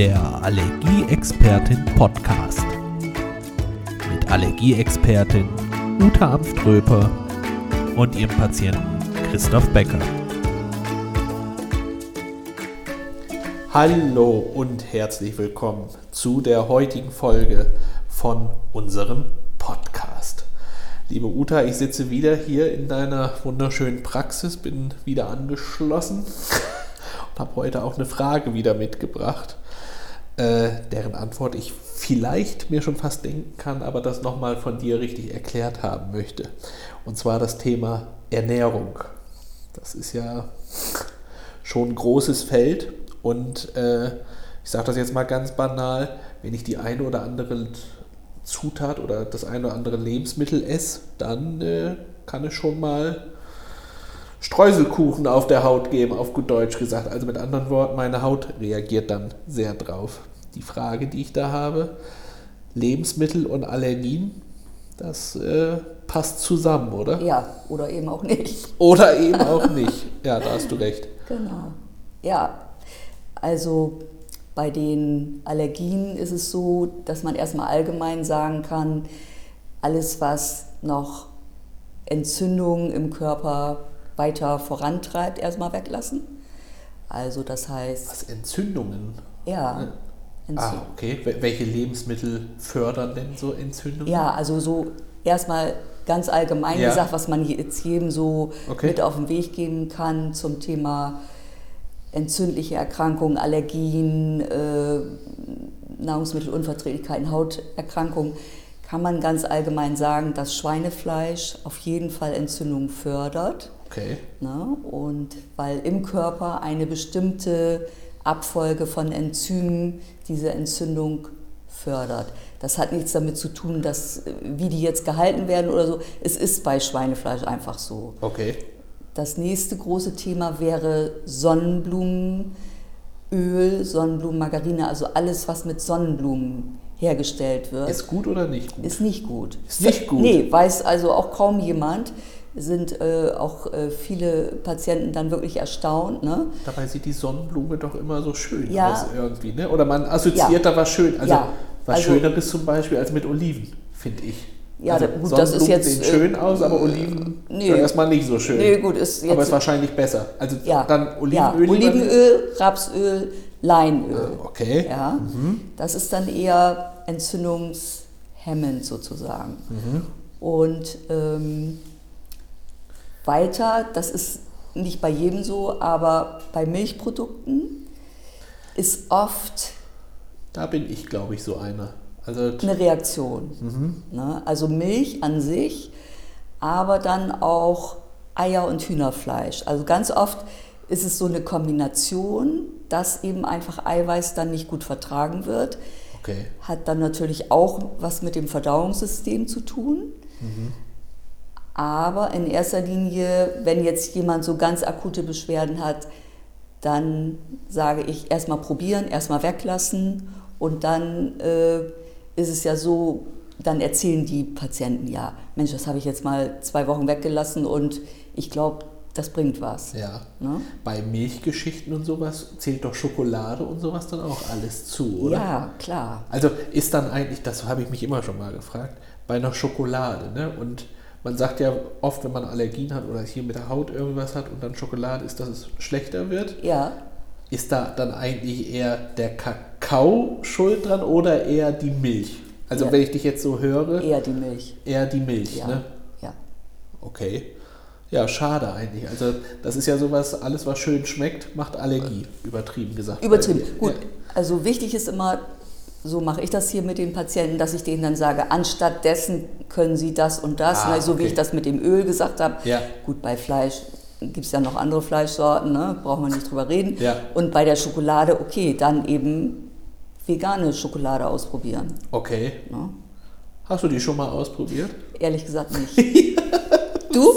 Der Allergieexpertin Podcast. Mit Allergieexpertin Uta Amströper und ihrem Patienten Christoph Becker. Hallo und herzlich willkommen zu der heutigen Folge von unserem Podcast. Liebe Uta, ich sitze wieder hier in deiner wunderschönen Praxis, bin wieder angeschlossen und habe heute auch eine Frage wieder mitgebracht, äh, deren Antwort ich vielleicht mir schon fast denken kann, aber das nochmal von dir richtig erklärt haben möchte. Und zwar das Thema Ernährung. Das ist ja schon ein großes Feld und äh, ich sage das jetzt mal ganz banal, wenn ich die eine oder andere Zutat oder das eine oder andere Lebensmittel esse, dann äh, kann es schon mal Streuselkuchen auf der Haut geben, auf gut Deutsch gesagt. Also mit anderen Worten, meine Haut reagiert dann sehr drauf. Die Frage, die ich da habe, Lebensmittel und Allergien, das äh, passt zusammen, oder? Ja, oder eben auch nicht. Oder eben auch nicht. Ja, da hast du recht. Genau. Ja, also bei den Allergien ist es so, dass man erstmal allgemein sagen kann, alles, was noch Entzündungen im Körper weiter vorantreibt, erstmal weglassen. Also das heißt. Was Entzündungen? Ja. Entzündungen. Ah, okay. Welche Lebensmittel fördern denn so Entzündungen? Ja, also so erstmal ganz allgemein ja. gesagt, was man jetzt jedem so okay. mit auf den Weg geben kann zum Thema entzündliche Erkrankungen, Allergien, äh, Nahrungsmittelunverträglichkeiten, Hauterkrankungen, kann man ganz allgemein sagen, dass Schweinefleisch auf jeden Fall Entzündung fördert. Okay. Ne? Und weil im Körper eine bestimmte Abfolge von Enzymen diese Entzündung fördert. Das hat nichts damit zu tun, dass, wie die jetzt gehalten werden oder so. Es ist bei Schweinefleisch einfach so. Okay. Das nächste große Thema wäre Sonnenblumenöl, Sonnenblumenmargarine, also alles, was mit Sonnenblumen hergestellt wird. Ist gut oder nicht gut? Ist nicht gut. Ist nicht gut? Nee, weiß also auch kaum jemand. Sind äh, auch äh, viele Patienten dann wirklich erstaunt. Ne? Dabei sieht die Sonnenblume doch immer so schön ja. aus irgendwie. Ne? Oder man assoziiert ja. da was schön. Also ja. was also, Schöneres zum Beispiel als mit Oliven, finde ich. Ja, also gut, das ist jetzt. sehen schön aus, aber Oliven nee, erstmal nicht so schön. Nee, gut, ist jetzt, aber ist wahrscheinlich besser. Also ja, dann Olivenöl. Ja, Olivenöl, Rapsöl, Leinöl. Ah, okay. Ja, mhm. Das ist dann eher entzündungshemmend sozusagen. Mhm. Und ähm, weiter, das ist nicht bei jedem so, aber bei Milchprodukten ist oft. Da bin ich, glaube ich, so einer. Also eine Reaktion. Mhm. Ne? Also Milch an sich, aber dann auch Eier und Hühnerfleisch. Also ganz oft ist es so eine Kombination, dass eben einfach Eiweiß dann nicht gut vertragen wird. Okay. Hat dann natürlich auch was mit dem Verdauungssystem zu tun. Mhm. Aber in erster Linie, wenn jetzt jemand so ganz akute Beschwerden hat, dann sage ich erstmal probieren, erstmal weglassen und dann äh, ist es ja so, dann erzählen die Patienten ja, Mensch, das habe ich jetzt mal zwei Wochen weggelassen und ich glaube, das bringt was. Ja. Ne? Bei Milchgeschichten und sowas zählt doch Schokolade und sowas dann auch alles zu, oder? Ja, klar. Also ist dann eigentlich, das habe ich mich immer schon mal gefragt, bei einer Schokolade, ne? Und man sagt ja oft, wenn man Allergien hat oder hier mit der Haut irgendwas hat und dann Schokolade ist, dass es schlechter wird. Ja. Ist da dann eigentlich eher der Kakao schuld dran oder eher die Milch? Also Ja. wenn ich dich jetzt so höre, Eher die Milch. eher die Milch, Ja. ne? ja. Okay. Ja, schade eigentlich. Also das ist ja sowas, alles was schön schmeckt, macht Allergie, übertrieben gesagt. Übertrieben. Gut. Also wichtig ist immer, so mache ich das hier mit den Patienten, dass ich denen dann sage, anstatt dessen können sie das und das, Ah, ne, so wie okay. ich das mit dem Öl gesagt habe. Ja. Gut, bei Fleisch gibt es ja noch andere Fleischsorten, ne, brauchen wir nicht drüber reden. Ja. Und bei der Schokolade, okay, dann eben vegane Schokolade ausprobieren. Okay. Ne? Hast du die schon mal ausprobiert? Ehrlich gesagt nicht. du?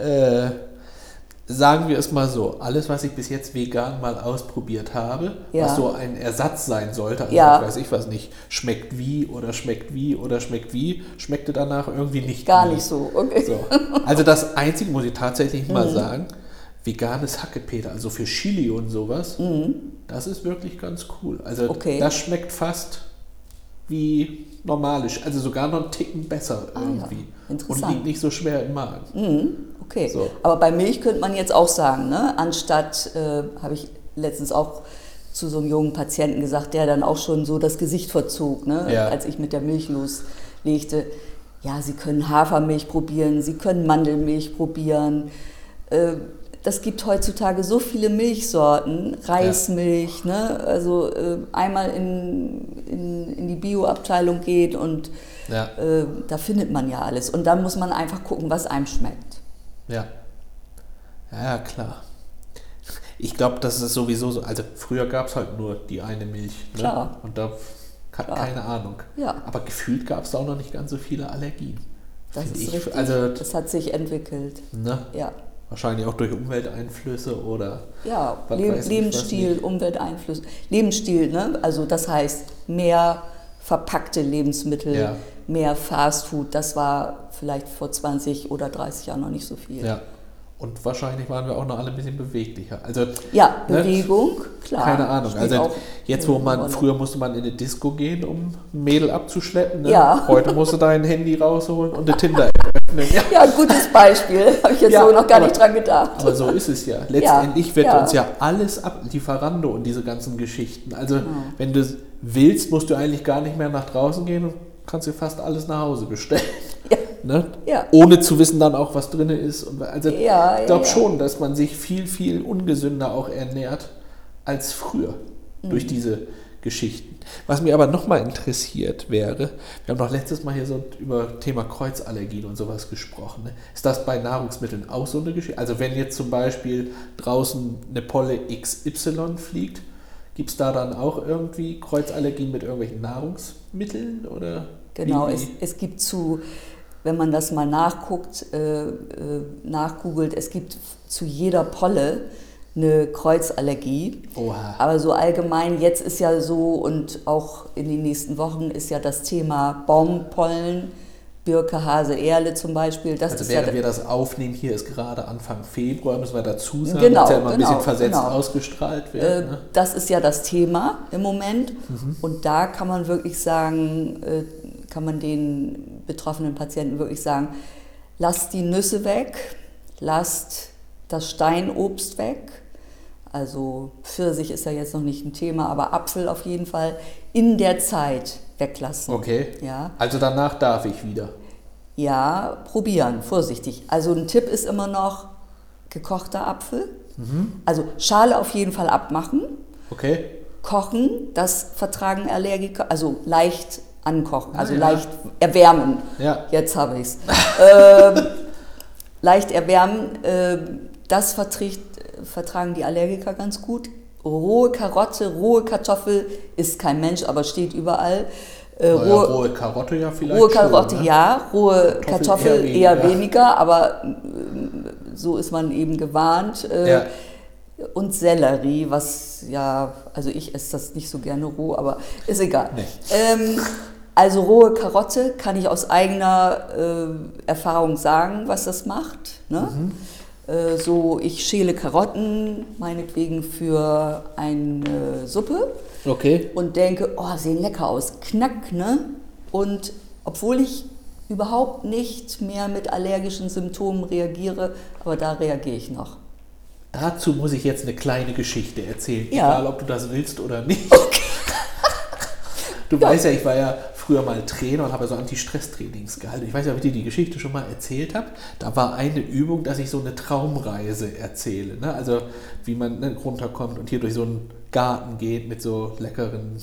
Äh, sagen wir es mal so, alles, was ich bis jetzt vegan mal ausprobiert habe, Ja. was so ein Ersatz sein sollte, also Ja. weiß ich was nicht, schmeckt wie oder schmeckt wie oder schmeckt wie, schmeckte danach irgendwie nicht Gar wie. nicht so. Okay. So. Also das Einzige, muss ich tatsächlich Mhm. mal sagen, veganes Hackepeter, also für Chili und sowas, Mhm. Das ist wirklich ganz cool. Also Okay. das schmeckt fast wie normalisch, also sogar noch einen Ticken besser Ah, ja. irgendwie. Und Interessant. liegt nicht so schwer im Magen. Mhm, okay. So. Aber bei Milch könnte man jetzt auch sagen, ne? anstatt, äh, habe ich letztens auch zu so einem jungen Patienten gesagt, der dann auch schon so das Gesicht verzog, ne? Ja. als ich mit der Milch loslegte. Ja, Sie können Hafermilch probieren, Sie können Mandelmilch probieren. Äh, das gibt heutzutage so viele Milchsorten, Reismilch, ne? also äh, einmal in, in, in die Bioabteilung geht und Ja, äh, da findet man ja alles. Und dann muss man einfach gucken, was einem schmeckt. ja. Ja, klar. Ich glaube, das ist sowieso so. Also früher gab es halt nur die eine Milch. Ne? Klar. Und da hat Klar. keine Ahnung. Ja. Aber gefühlt gab es da auch noch nicht ganz so viele Allergien. Das ist ich. richtig. Also, das hat sich entwickelt. ne? Ja, Wahrscheinlich auch durch Umwelteinflüsse oder. ja Was Le weiß ich, Lebensstil. Umwelteinfluss. Lebensstil, ne? also das heißt mehr verpackte Lebensmittel, Ja. mehr Fastfood. Das war vielleicht vor 20 oder 30 Jahren noch nicht so viel. Ja. Und wahrscheinlich waren wir auch noch alle ein bisschen beweglicher. Also, Ja, Ne? Bewegung, klar. keine Ahnung. Also, jetzt, wo man, früher musste man in eine Disco gehen, um ein Mädel abzuschleppen. Ne? Ja. Heute musst du dein Handy rausholen und eine Tinder-App öffnen. Ja. Ja, gutes Beispiel. Habe ich jetzt Ja, so noch gar aber- nicht dran gedacht. Aber so ist es ja. Letztendlich wird ja. uns ja alles ab, Lieferando und diese ganzen Geschichten. Also, Genau. wenn du willst, musst du eigentlich gar nicht mehr nach draußen gehen und kannst dir fast alles nach Hause bestellen. Ja. Ne? Ja. Ohne zu wissen dann auch, was drin ist. Also, Ja, ich glaube ja, ja. schon, dass man sich viel, viel ungesünder auch ernährt als früher Mhm. durch diese Geschichten. Was mir aber nochmal interessiert wäre, wir haben doch letztes Mal hier so über Thema Kreuzallergien und sowas gesprochen. Ne? Ist das bei Nahrungsmitteln auch so eine Geschichte? Also wenn jetzt zum Beispiel draußen eine Polle XY fliegt, gibt es da dann auch irgendwie Kreuzallergien mit irgendwelchen Nahrungsmitteln? Oder Genau, es, es gibt zu, wenn man das mal nachguckt, äh, äh, nachgoogelt, es gibt zu jeder Polle eine Kreuzallergie. Oha. Aber so allgemein, jetzt ist ja so und auch in den nächsten Wochen ist ja das Thema Baumpollen, Birke, Hase, Erle zum Beispiel. Das Also ist ja während wir das aufnehmen, hier ist gerade Anfang Februar, müssen wir dazu sagen, Genau, dass ja immer ein bisschen genau, versetzt genau. ausgestrahlt wird. Äh, ne? Das ist ja das Thema im Moment. Mhm. Und da kann man wirklich sagen, äh, kann man den betroffenen Patienten wirklich sagen, lasst die Nüsse weg, lasst das Steinobst weg. Also Pfirsich ist ja jetzt noch nicht ein Thema, aber Apfel auf jeden Fall in der Zeit weglassen. Okay. Ja. Also danach darf ich wieder. Ja, probieren, vorsichtig. Also ein Tipp ist immer noch gekochter Apfel. Also Schale auf jeden Fall abmachen. Okay? Kochen, das vertragen Allergiker, also leicht ankochen, also Ah, ja. leicht erwärmen. Ja. Jetzt habe ich es. ähm, leicht erwärmen, ähm, das verträgt, vertragen die Allergiker ganz gut. Rohe Karotte, rohe Kartoffel ist kein Mensch, aber steht überall. Äh, Naja, rohe, rohe Karotte ja vielleicht. rohe Karotte schon, ne? ja, rohe Kartoffel Kartoffel eher eher weniger. weniger, aber ähm, so ist man eben gewarnt. Äh, Ja. und Sellerie, was ja, also ich esse das nicht so gerne roh, aber ist egal. Nee. Ähm, also rohe Karotte kann ich aus eigener äh, Erfahrung sagen, was das macht. Ne? Mhm. Äh, so, ich schäle Karotten meinetwegen für eine Suppe Okay. und denke, oh, sehen lecker aus, knack, ne? Und obwohl ich überhaupt nicht mehr mit allergischen Symptomen reagiere, aber da reagiere ich noch. Dazu muss ich jetzt eine kleine Geschichte erzählen, Ja. egal ob du das willst oder nicht. Du weißt ja, ich war ja früher mal Trainer und habe so Anti-Stress-Trainings gehalten. Ich weiß ja, ob ich dir die Geschichte schon mal erzählt habe. Da war eine Übung, dass ich so eine Traumreise erzähle. Ne? Also wie man ne, runterkommt und hier durch so einen Garten geht mit so leckeren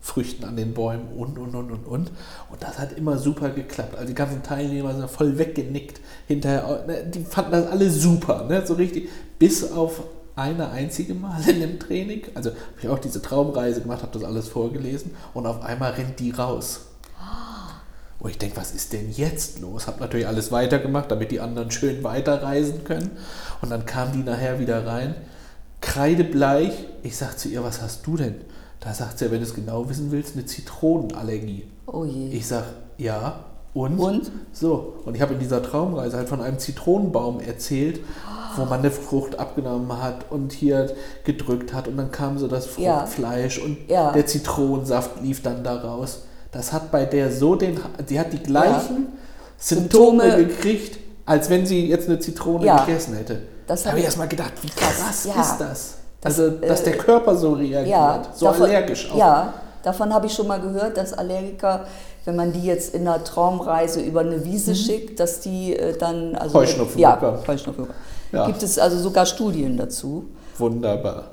Früchten an den Bäumen und, und, und, und, und. Und das hat immer super geklappt. Also die ganzen Teilnehmer sind voll weggenickt hinterher. Ne? Die fanden das alle super, ne? so richtig. Bis auf eine einzige Mal in dem Training. Also habe ich auch diese Traumreise gemacht, habe das alles vorgelesen und auf einmal rennt die raus. Wo ich denke, was ist denn jetzt los? Habe natürlich alles weitergemacht, damit die anderen schön weiterreisen können. Und dann kam die nachher wieder rein, kreidebleich. Ich sag zu ihr, was hast du denn? Da sagt sie, ja, wenn du es genau wissen willst, eine Zitronenallergie. Oh je. Ich sag, ja. Und? Und? So, und ich habe in dieser Traumreise halt von einem Zitronenbaum erzählt, wo man eine Frucht abgenommen hat und hier gedrückt hat und dann kam so das Ja. Fruchtfleisch und Ja. der Zitronensaft lief dann da raus. Das hat bei der so den, die hat die gleichen Symptome, Symptome. gekriegt, als wenn sie jetzt eine Zitrone Ja. gegessen hätte. Das da hab habe ich erstmal gedacht, wie krass ja. ist das? Also, dass der äh, Körper so reagiert, Ja, so davon, allergisch auf Ja, davon habe ich schon mal gehört, dass Allergiker, wenn man die jetzt in einer Traumreise über eine Wiese schickt, dass die äh, dann also Mhm. Heuschnupfen ja, bekommen. Heuschnupfen bekommen. Ja. Gibt es also sogar Studien dazu. Wunderbar.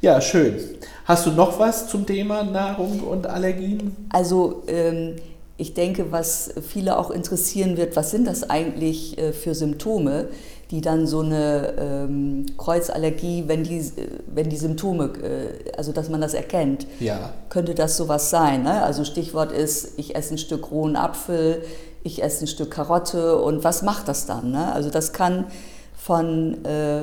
Ja, schön. Hast du noch was zum Thema Nahrung und Allergien? Also ähm, ich denke, was viele auch interessieren wird, was sind das eigentlich äh, für Symptome, die dann so eine ähm, Kreuzallergie, wenn die, wenn die Symptome, äh, also dass man das erkennt, Ja. könnte das sowas sein. Ne? Also Stichwort ist, ich esse ein Stück rohen Apfel, ich esse ein Stück Karotte und was macht das dann? Ne? Also das kann von äh,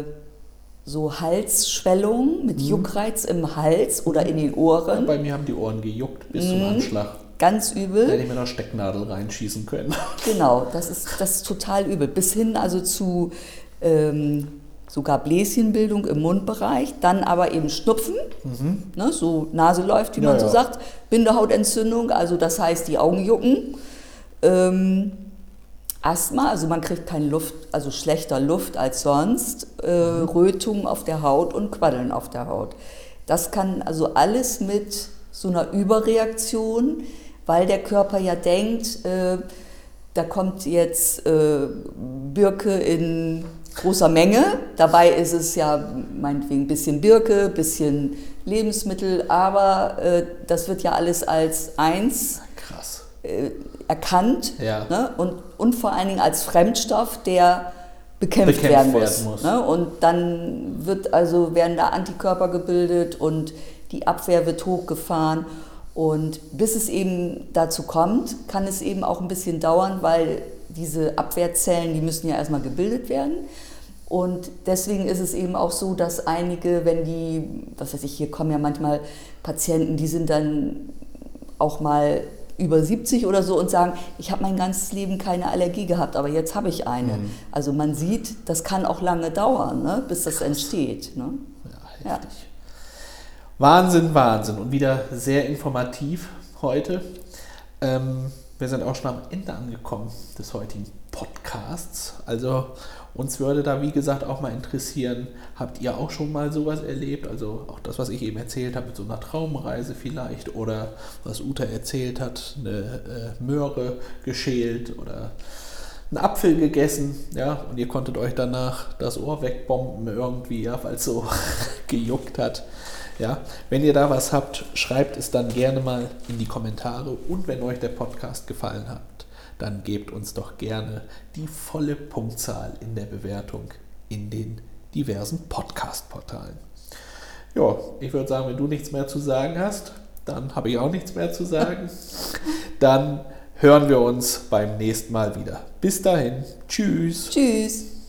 so Halsschwellung mit Juckreiz im Hals oder in den Ohren, Bei mir haben die Ohren gejuckt bis Mhm. zum Anschlag. ganz Da übel. hätte ich mir noch Stecknadel reinschießen können. Genau, das ist, das ist total übel. Bis hin also zu ähm, sogar Bläschenbildung im Mundbereich, dann aber eben Schnupfen, ne, so Nase läuft, wie Mhm. Ja, man so ja. sagt, Bindehautentzündung, also das heißt die Augen jucken. Ähm, Asthma, also man kriegt keine Luft, also schlechter Luft als sonst, äh, Rötung auf der Haut und Quaddeln auf der Haut. Das kann also alles mit so einer Überreaktion, weil der Körper ja denkt, äh, da kommt jetzt äh, Birke in großer Menge. Dabei ist es ja meinetwegen ein bisschen Birke, ein bisschen Lebensmittel, aber äh, das wird ja alles als eins Krass. Erkannt Ja. ne? und, und vor allen Dingen als Fremdstoff, der bekämpft, Bekämpft werden muss. werden muss. Ne? Und dann wird also, werden da Antikörper gebildet und die Abwehr wird hochgefahren. Und bis es eben dazu kommt, kann es eben auch ein bisschen dauern, weil diese Abwehrzellen, die müssen ja erstmal gebildet werden. Und deswegen ist es eben auch so, dass einige, wenn die, was weiß ich, hier kommen ja manchmal Patienten, die sind dann auch mal über 70 oder so und sagen, ich habe mein ganzes Leben keine Allergie gehabt, aber jetzt habe ich eine. Mhm. Also man sieht, das kann auch lange dauern, ne, bis das entsteht. Ne? Ja, Ja. heftig. Wahnsinn, Wahnsinn. Und wieder sehr informativ heute. Ähm, wir sind auch schon am Ende angekommen des heutigen Podcasts. Also uns würde da, wie gesagt, auch mal interessieren, habt ihr auch schon mal sowas erlebt? Also auch das, was ich eben erzählt habe, mit so einer Traumreise vielleicht oder was Uta erzählt hat, eine äh, Möhre geschält oder einen Apfel gegessen, ja, und ihr konntet euch danach das Ohr wegbomben irgendwie, ja, weil es so gejuckt hat. Ja, wenn ihr da was habt, schreibt es dann gerne mal in die Kommentare und wenn euch der Podcast gefallen hat, dann gebt uns doch gerne die volle Punktzahl in der Bewertung in den diversen Podcast-Portalen. Ja, ich würde sagen, wenn du nichts mehr zu sagen hast, dann habe ich auch nichts mehr zu sagen. Dann hören wir uns beim nächsten Mal wieder. Bis dahin, tschüss. Tschüss.